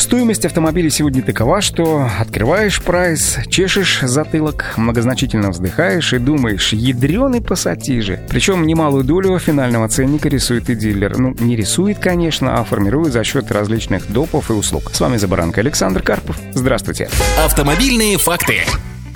Стоимость автомобиля сегодня такова, что открываешь прайс, чешешь затылок, многозначительно вздыхаешь и думаешь, ядреный пассатижи. Причем немалую долю финального ценника рисует и дилер. Ну, не рисует, конечно, а формирует за счет различных допов и услуг. С вами Забаранка Александр Карпов. Здравствуйте. Автомобильные факты.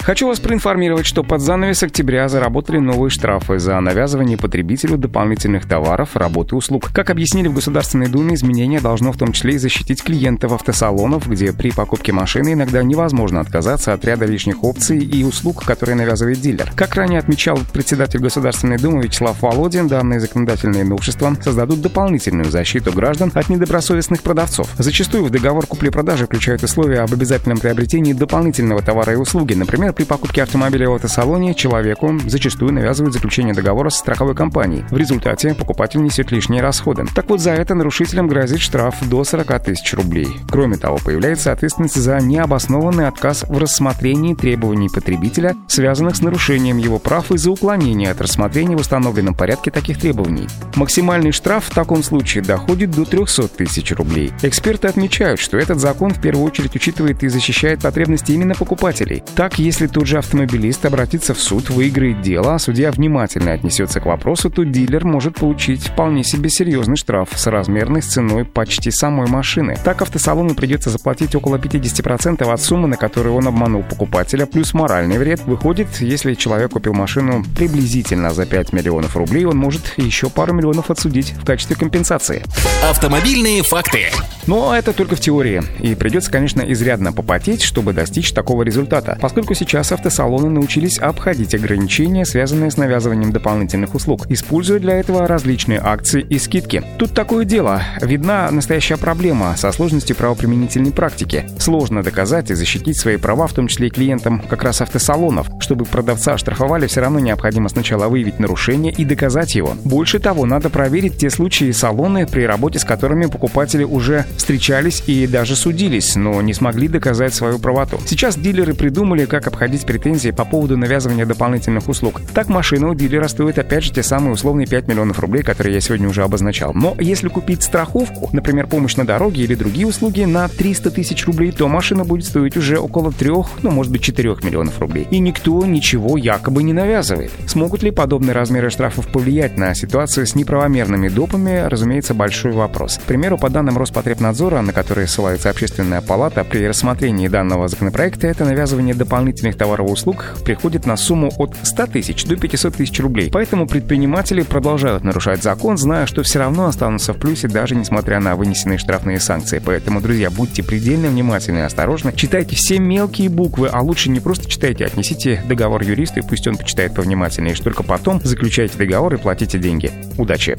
Хочу вас проинформировать, что под занавес октября заработали новые штрафы за навязывание потребителю дополнительных товаров, работы и услуг. Как объяснили в Государственной Думе, изменение должно в том числе и защитить клиентов автосалонов, где при покупке машины иногда невозможно отказаться от ряда лишних опций и услуг, которые навязывает дилер. Как ранее отмечал председатель Государственной Думы Вячеслав Володин, данные законодательные новшества создадут дополнительную защиту граждан от недобросовестных продавцов. Зачастую в договор купли-продажи включают условия об обязательном приобретении дополнительного товара и услуги, например, при покупке автомобиля в автосалоне человеку зачастую навязывают заключение договора с страховой компанией. В результате покупатель несет лишние расходы. Так вот, за это нарушителям грозит штраф до 40 тысяч рублей. Кроме того, появляется ответственность за необоснованный отказ в рассмотрении требований потребителя, связанных с нарушением его прав и за уклонение от рассмотрения в установленном порядке таких требований. Максимальный штраф в таком случае доходит до 300 тысяч рублей. Эксперты отмечают, что этот закон в первую очередь учитывает и защищает потребности именно покупателей. Так, если если тот же автомобилист обратится в суд, выиграет дело, а судья внимательно отнесется к вопросу, то дилер может получить вполне себе серьезный штраф с размерной с ценой почти самой машины. Так автосалону придется заплатить около 50% от суммы, на которую он обманул покупателя, плюс моральный вред. Выходит, если человек купил машину приблизительно за 5 миллионов рублей, он может еще пару миллионов отсудить в качестве компенсации. Автомобильные факты. Но это только в теории. И придется, конечно, изрядно попотеть, чтобы достичь такого результата. Поскольку сейчас автосалоны научились обходить ограничения, связанные с навязыванием дополнительных услуг, используя для этого различные акции и скидки. Тут такое дело. Видна настоящая проблема со сложностью правоприменительной практики. Сложно доказать и защитить свои права, в том числе и клиентам как раз автосалонов. Чтобы продавца оштрафовали, все равно необходимо сначала выявить нарушение и доказать его. Больше того, надо проверить те случаи салоны, при работе с которыми покупатели уже встречались и даже судились, но не смогли доказать свою правоту. Сейчас дилеры придумали, как обходить претензии по поводу навязывания дополнительных услуг. Так машина у дилера стоит опять же те самые условные 5 миллионов рублей, которые я сегодня уже обозначал. Но если купить страховку, например, помощь на дороге или другие услуги на 300 тысяч рублей, то машина будет стоить уже около 3, ну может быть 4 миллионов рублей. И никто ничего якобы не навязывает. Смогут ли подобные размеры штрафов повлиять на ситуацию с неправомерными допами, разумеется, большой вопрос. К примеру, по данным Роспотребнадзора, на которые ссылается общественная палата, при рассмотрении данного законопроекта это навязывание дополнительных товаров и услуг приходит на сумму от 100 тысяч до 500 тысяч рублей. Поэтому предприниматели продолжают нарушать закон, зная, что все равно останутся в плюсе, даже несмотря на вынесенные штрафные санкции. Поэтому, друзья, будьте предельно внимательны и осторожны. Читайте все мелкие буквы, а лучше не просто читайте, отнесите договор юристу, и пусть он почитает повнимательнее, и только потом заключайте договор и платите деньги. Удачи!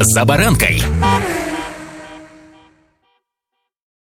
За баранкой!